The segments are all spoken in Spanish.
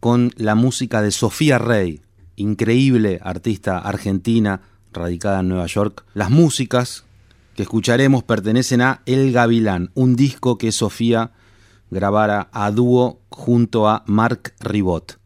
con la música de Sofía Rey, increíble artista argentina radicada en Nueva York. Las músicas que escucharemos pertenecen a El Gavilán, un disco que Sofía grabara a dúo junto a Marc Ribot.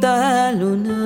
τα λουνά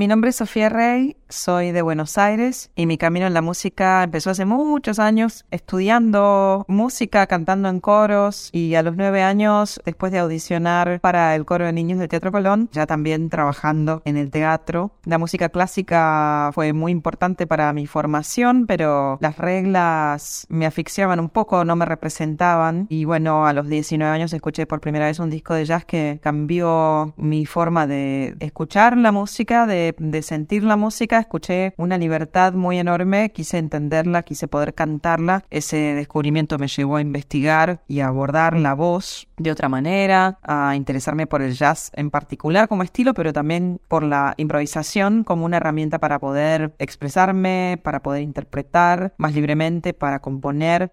Mi nombre es Sofía Rey, soy de Buenos Aires y mi camino en la música empezó hace muchos años estudiando música, cantando en coros y a los nueve años, después de audicionar para el coro de niños del Teatro Colón, ya también trabajando en el teatro. La música clásica fue muy importante para mi formación, pero las reglas me asfixiaban un poco, no me representaban y bueno, a los 19 años escuché por primera vez un disco de jazz que cambió mi forma de escuchar la música, de, de sentir la música, escuché una libertad muy enorme, quise entenderla, quise poder cantarla. Ese descubrimiento me llevó a investigar y a abordar la voz de otra manera, a interesarme por el jazz en particular como estilo, pero también por la improvisación como una herramienta para poder expresarme, para poder interpretar más libremente, para componer.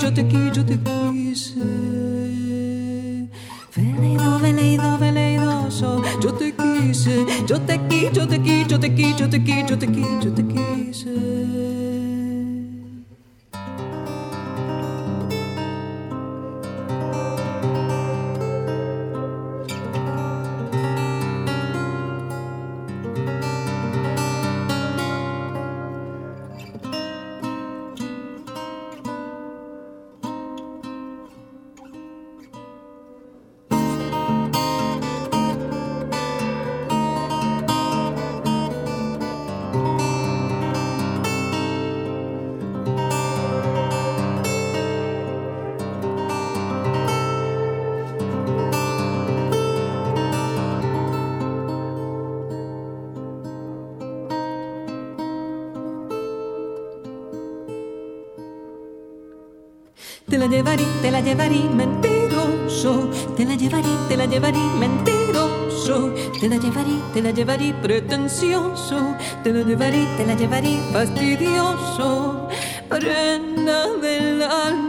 yo te qui, yo te quise. Veleido, veleido, veleidoso, yo te quise, yo te qui, yo te qui, yo te qui, yo te qui, yo te te la llevaré pretencioso, te la llevaré, te la llevaré fastidioso, prenda del alma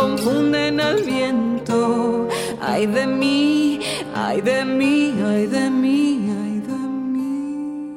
confunden al viento. Ay de mí, ay de mí, ay de mí, ay de mí.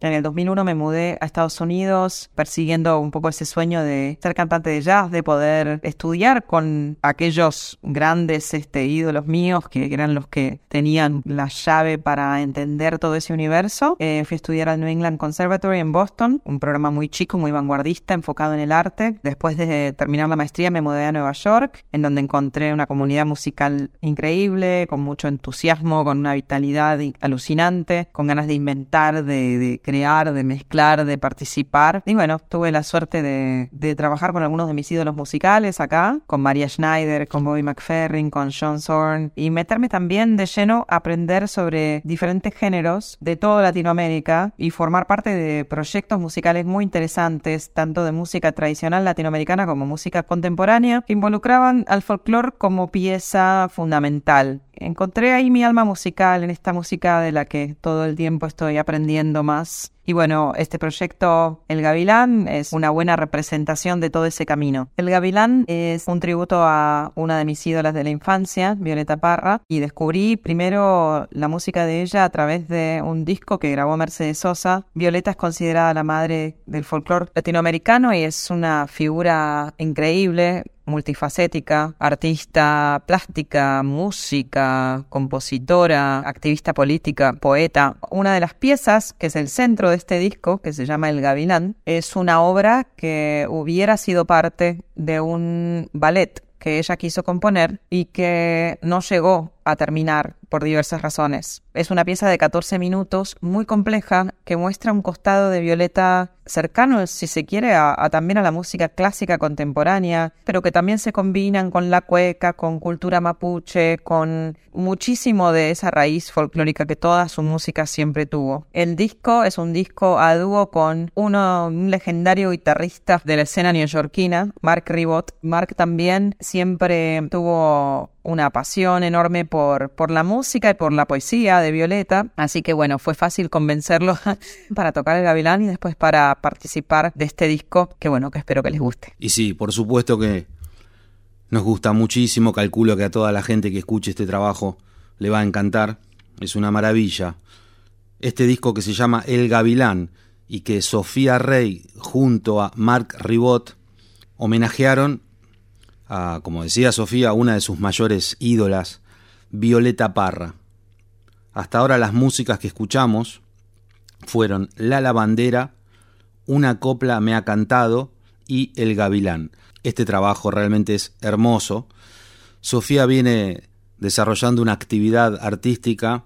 En el 2001 me mudé a Estados Unidos persiguiendo un poco ese sueño de ser cantante de jazz, de poder estudiar con aquellos grandes este, ídolos míos que eran los que tenían la llave para entender todo ese universo. Eh, fui a estudiar al New England Conservatory en Boston, un programa muy chico, muy vanguardista, enfocado en el arte. Después de terminar la maestría me mudé a Nueva York, en donde encontré una comunidad musical increíble, con mucho entusiasmo, con una vitalidad alucinante, con ganas de inventar, de, de crear, de mezclar, de participar. Y bueno, tuve la suerte de, de trabajar con algunos de mis ídolos musicales acá, con Maria Schneider, con Bobby McFerrin, con John Zorn, y meterme también de lleno a aprender sobre diferentes géneros de toda Latinoamérica y formar parte de proyectos musicales muy interesantes, tanto de música tradicional latinoamericana como música contemporánea, que involucraban al folclore como pieza fundamental. Encontré ahí mi alma musical en esta música de la que todo el tiempo estoy aprendiendo más. Y bueno, este proyecto El Gavilán es una buena representación de todo ese camino. El Gavilán es un tributo a una de mis ídolas de la infancia, Violeta Parra, y descubrí primero la música de ella a través de un disco que grabó Mercedes Sosa. Violeta es considerada la madre del folclore latinoamericano y es una figura increíble, multifacética, artista plástica, música, compositora, activista política, poeta. Una de las piezas, que es el centro de este disco, que se llama El Gavilán, es una obra que hubiera sido parte de un ballet que ella quiso componer y que no llegó a terminar por diversas razones. Es una pieza de 14 minutos muy compleja que muestra un costado de Violeta cercano, si se quiere, a, también a la música clásica contemporánea, pero que también se combinan con la cueca, con cultura mapuche, con muchísimo de esa raíz folclórica que toda su música siempre tuvo. El disco es un disco a dúo con uno, un legendario guitarrista de la escena neoyorquina, Mark Ribot. Mark también siempre tuvo una pasión enorme por, por la música y por la poesía de Violeta, así que bueno, fue fácil convencerlo para tocar el gavilán y después para participar de este disco, que bueno, que espero que les guste. Y sí, por supuesto que nos gusta muchísimo, calculo que a toda la gente que escuche este trabajo le va a encantar, es una maravilla. Este disco que se llama El Gavilán y que Sofía Rey junto a Mark Ribot homenajearon como decía Sofía, una de sus mayores ídolas, Violeta Parra. Hasta ahora las músicas que escuchamos fueron La Lavandera, Una copla me ha cantado y El Gavilán. Este trabajo realmente es hermoso. Sofía viene desarrollando una actividad artística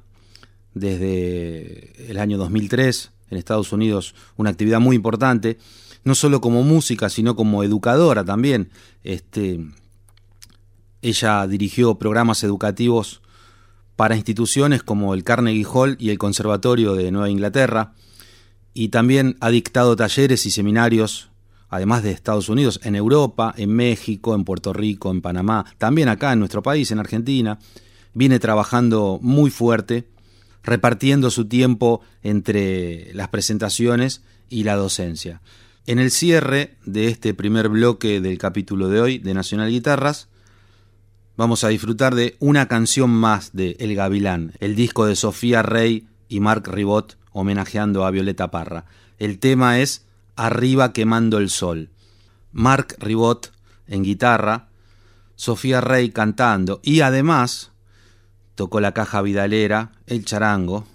desde el año 2003 en Estados Unidos, una actividad muy importante no solo como música, sino como educadora también. Este, ella dirigió programas educativos para instituciones como el Carnegie Hall y el Conservatorio de Nueva Inglaterra, y también ha dictado talleres y seminarios, además de Estados Unidos, en Europa, en México, en Puerto Rico, en Panamá, también acá en nuestro país, en Argentina. Viene trabajando muy fuerte, repartiendo su tiempo entre las presentaciones y la docencia. En el cierre de este primer bloque del capítulo de hoy de Nacional Guitarras, vamos a disfrutar de una canción más de El Gavilán, el disco de Sofía Rey y Mark Ribot homenajeando a Violeta Parra. El tema es Arriba quemando el sol. Mark Ribot en guitarra, Sofía Rey cantando y además tocó la caja vidalera, el charango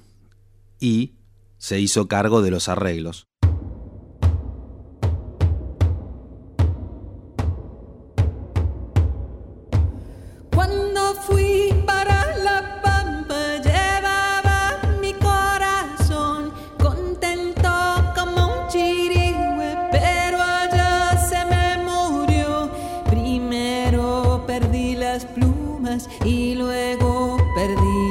y se hizo cargo de los arreglos. Su sudor y arriba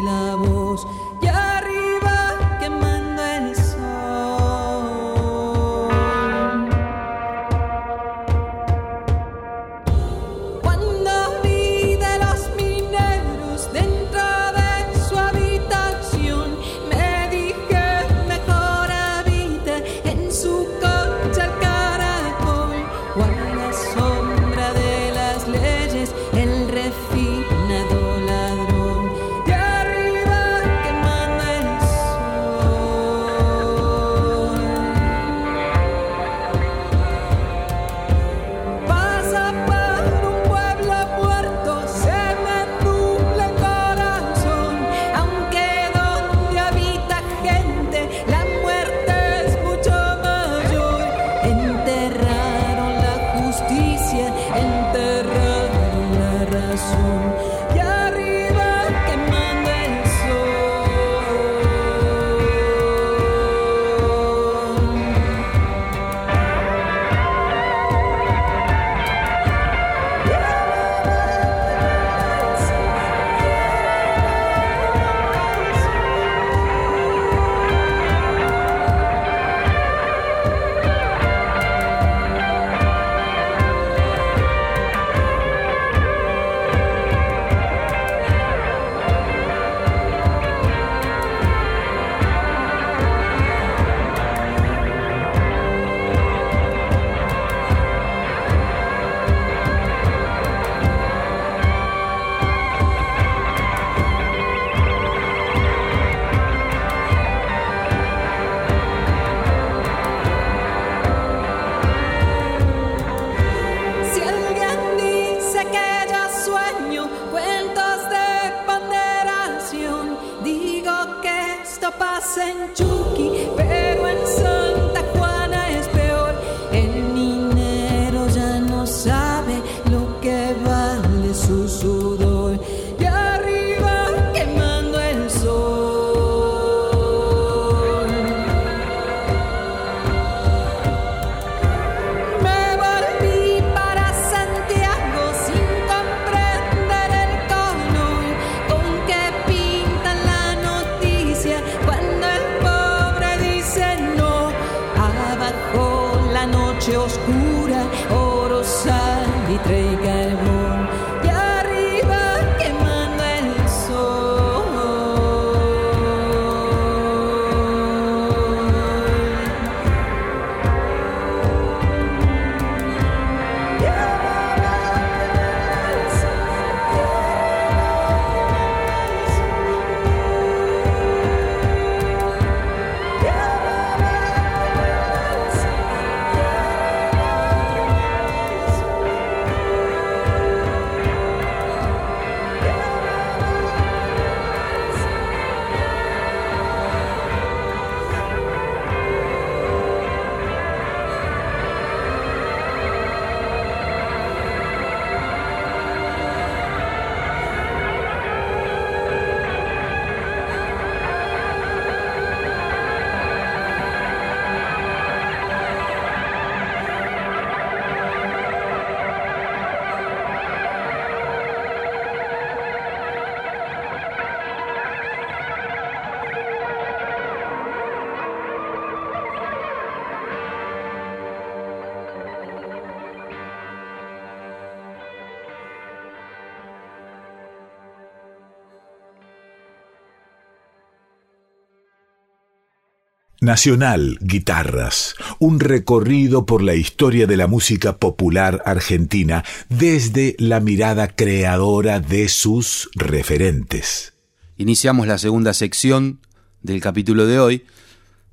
Nacional Guitarras, un recorrido por la historia de la música popular argentina desde la mirada creadora de sus referentes. Iniciamos la segunda sección del capítulo de hoy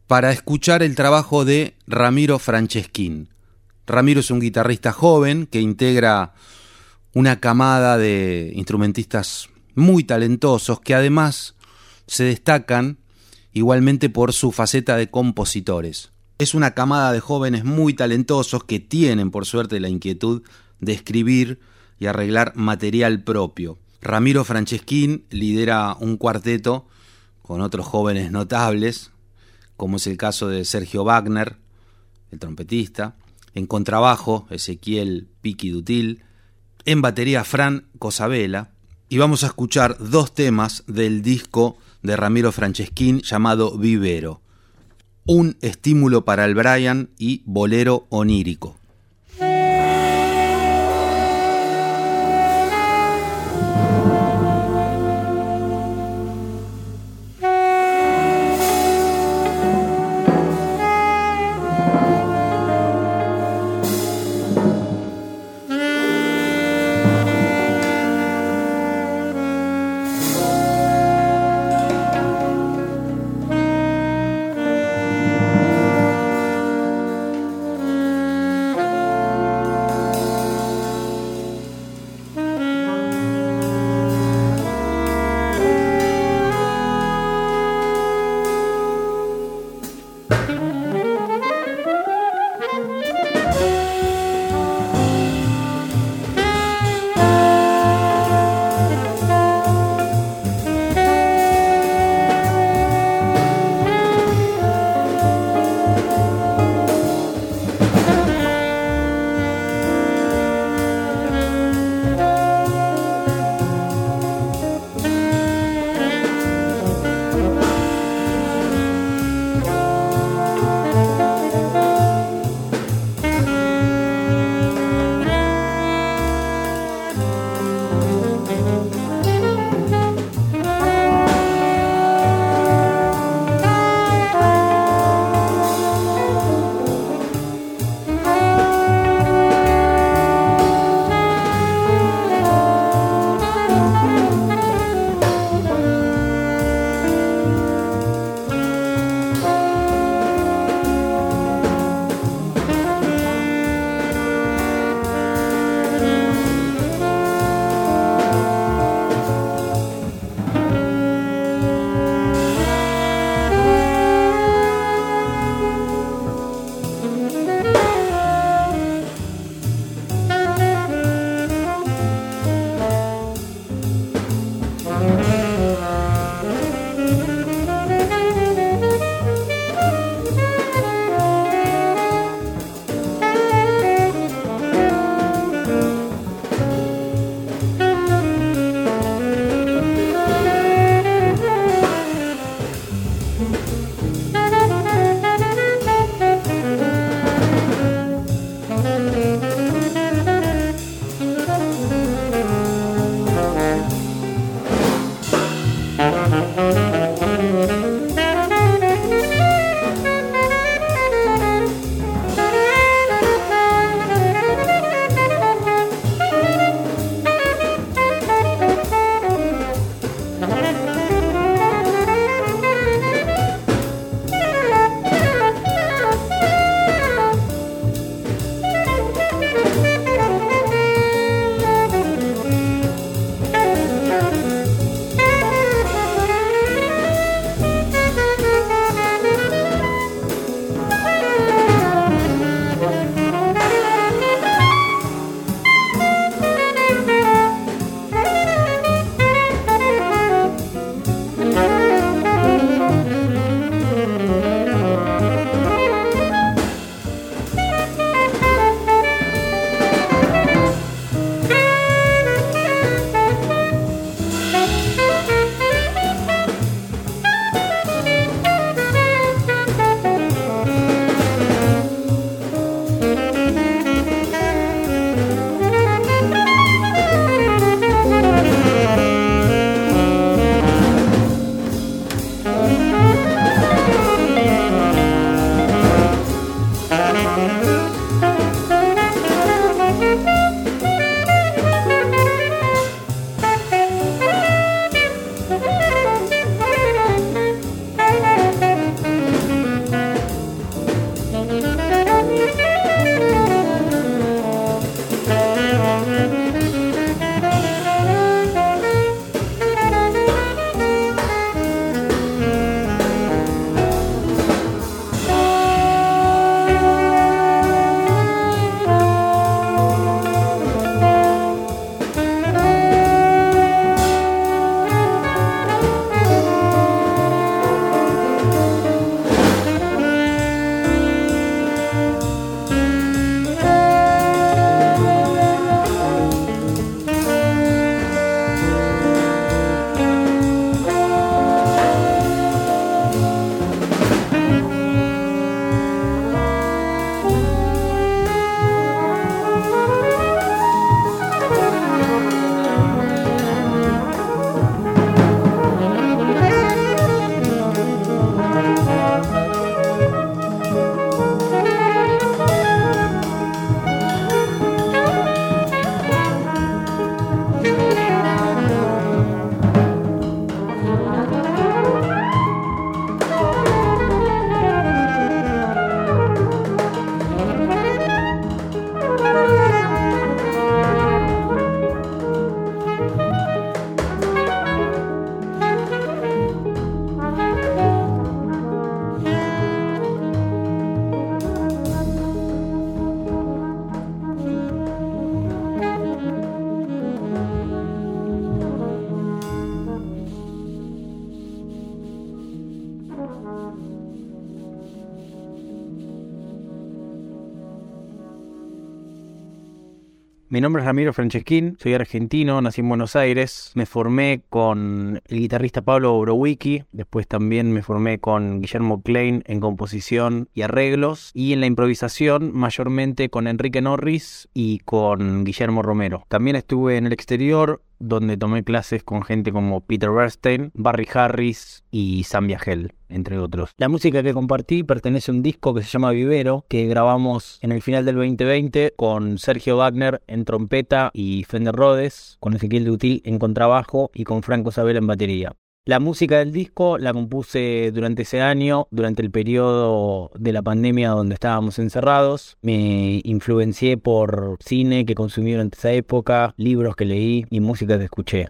para escuchar el trabajo de Ramiro Franceschín. Ramiro es un guitarrista joven que integra una camada de instrumentistas muy talentosos que además se destacan igualmente por su faceta de compositores. Es una camada de jóvenes muy talentosos que tienen, por suerte, la inquietud de escribir y arreglar material propio. Ramiro Franceschín lidera un cuarteto con otros jóvenes notables, como es el caso de Sergio Wagner, el trompetista, en contrabajo Ezequiel Piqui Dutil, en batería Fran Cosabela, y vamos a escuchar dos temas del disco de Ramiro Franceschín llamado Vivero. Un estímulo para el Brian y Bolero onírico. Mi nombre es Ramiro Franceschín, soy argentino, nací en Buenos Aires. Me formé con el guitarrista Pablo Borowicki, después también me formé con Guillermo Klein en composición y arreglos, y en la improvisación mayormente con Enrique Norris y con Guillermo Romero. También estuve en el exterior donde tomé clases con gente como Peter Bernstein, Barry Harris y Sam Viagel, entre otros. La música que compartí pertenece a un disco que se llama Vivero, que grabamos en el final del 2020 con Sergio Wagner en trompeta y Fender Rhodes, con Ezequiel Dutil en contrabajo y con Franco Sabela en batería. La música del disco la compuse durante ese año, durante el periodo de la pandemia donde estábamos encerrados. Me influencié por cine que consumí durante esa época, libros que leí y música que escuché.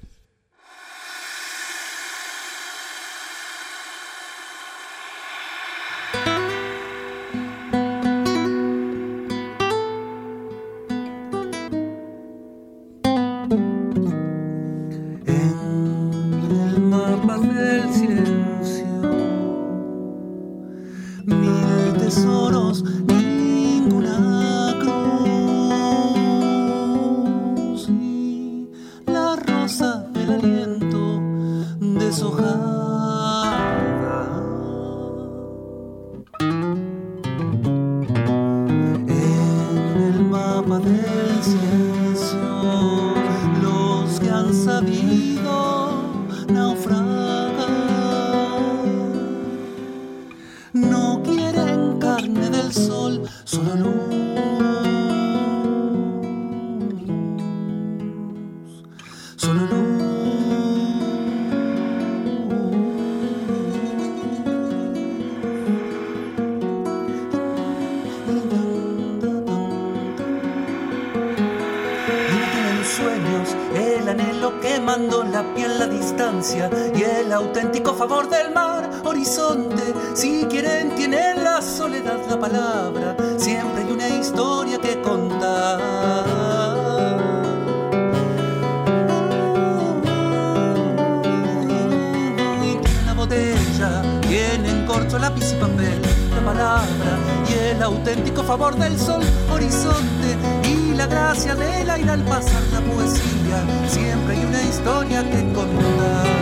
auténtico favor del sol horizonte y la gracia del aire al pasar la poesía. Siempre hay una historia que contar.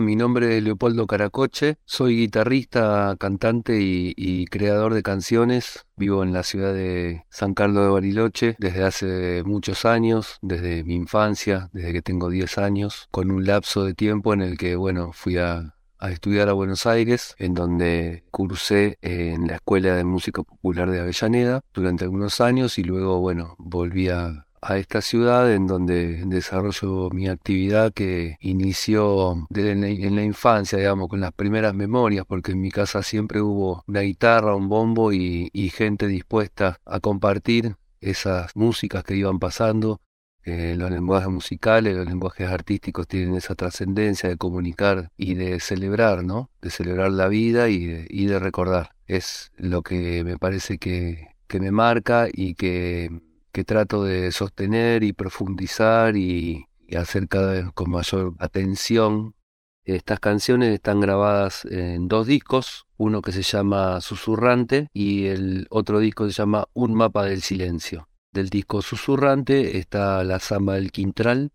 Mi nombre es Leopoldo Caracoche, soy guitarrista, cantante y, creador de canciones. Vivo en la ciudad de San Carlos de Bariloche desde hace muchos años, desde mi infancia, desde que tengo 10 años, con un lapso de tiempo en el que, bueno, fui a, a estudiar a Buenos Aires, en donde cursé en la Escuela de Música Popular de Avellaneda durante algunos años y luego, bueno, volví a, a esta ciudad en donde desarrollo mi actividad que inició desde en la, infancia, digamos, con las primeras memorias, porque en mi casa siempre hubo una guitarra, un bombo y, gente dispuesta a compartir esas músicas que iban pasando. Eh, los lenguajes musicales, los lenguajes artísticos tienen esa trascendencia de comunicar y de celebrar, ¿no? De celebrar la vida y de, y de recordar. Es lo que me parece que, que me marca y que que trato de sostener y profundizar y, hacer cada vez con mayor atención. Estas canciones están grabadas en dos discos, uno que se llama Susurrante y el otro disco se llama Un mapa del silencio. Del disco Susurrante está la samba del Quintral.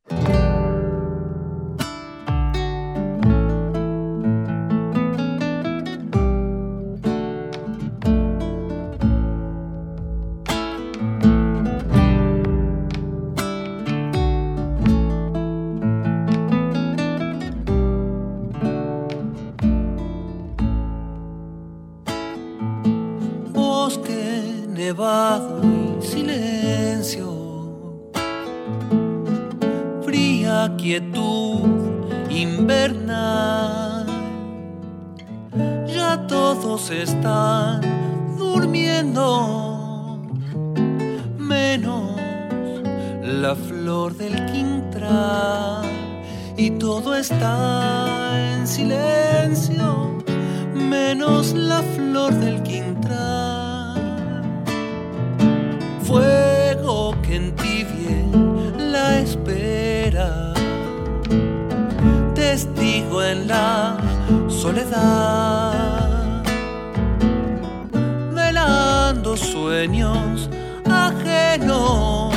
Velando sueños ajenos,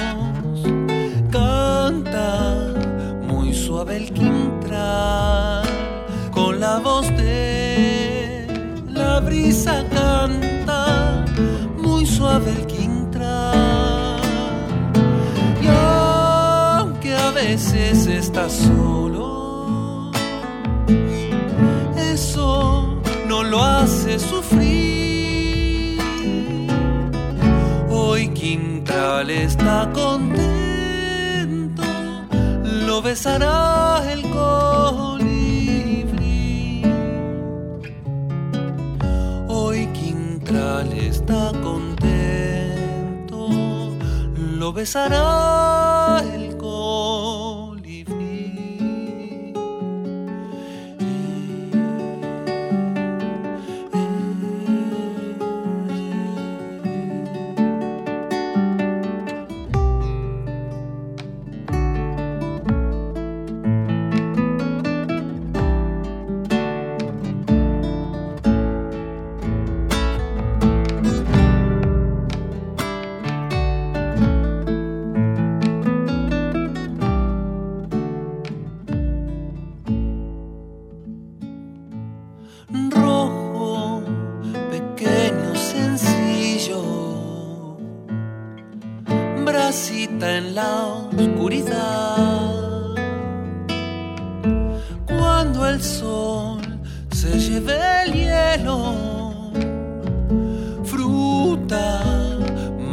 canta muy suave el quintral con la voz de la brisa canta muy suave el quintral. Y aunque a veces está solo eso no lo hace sufrir Quintral está contento lo besará el colibrí. Hoy Quintral está contento lo besará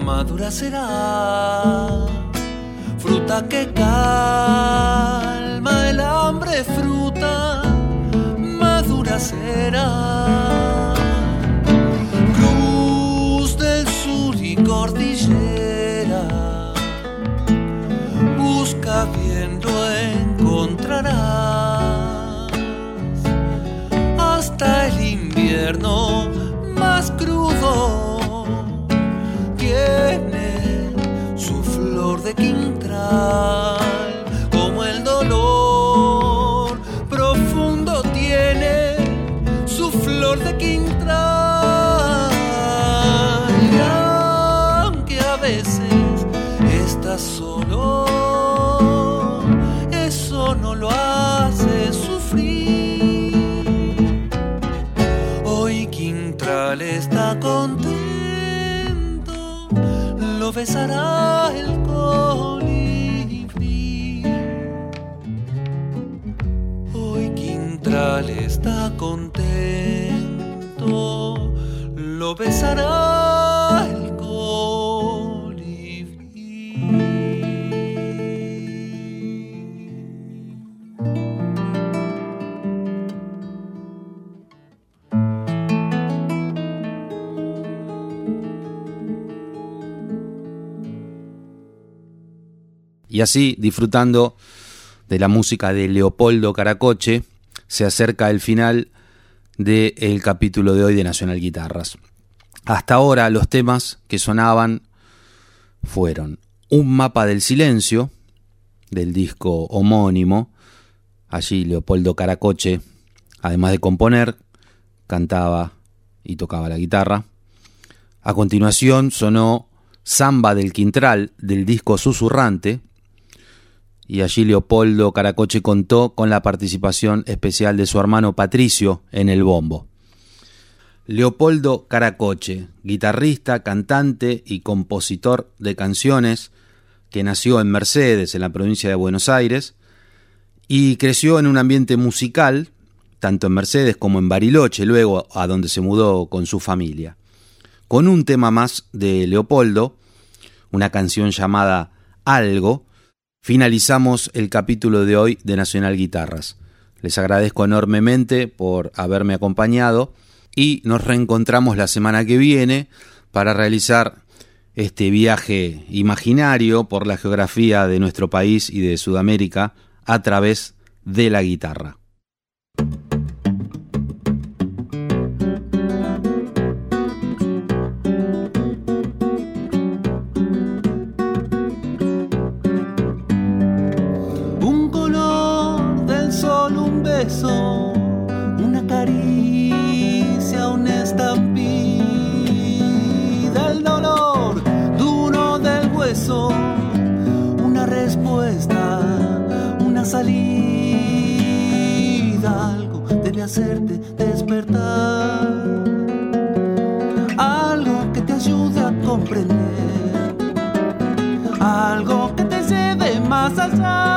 madura será, fruta que calma el hambre, fruta madura será. Como el dolor profundo tiene su flor de quintral. Y aunque a veces estás solo, eso no lo hace sufrir. Hoy Quintral está contento, lo besará Y así, disfrutando de la música de Leopoldo Caracoche, se acerca el final del capítulo de hoy de Nacional Guitarras. Hasta ahora los temas que sonaban fueron Un mapa del silencio, del disco homónimo. Allí Leopoldo Caracoche, además de componer, cantaba y tocaba la guitarra. A continuación sonó Samba del Quintral, del disco Susurrante, y allí Leopoldo Caracoche contó con la participación especial de su hermano Patricio en el bombo. Leopoldo Caracoche, guitarrista, cantante y compositor de canciones, que nació en Mercedes, en la provincia de Buenos Aires, y creció en un ambiente musical, tanto en Mercedes como en Bariloche, luego a donde se mudó con su familia. Con un tema más de Leopoldo, una canción llamada Algo, finalizamos el capítulo de hoy de Nacional Guitarras. Les agradezco enormemente por haberme acompañado y nos reencontramos la semana que viene para realizar este viaje imaginario por la geografía de nuestro país y de Sudamérica a través de la guitarra. hacerte despertar. Algo que te ayude a comprender. Algo que te lleve más allá.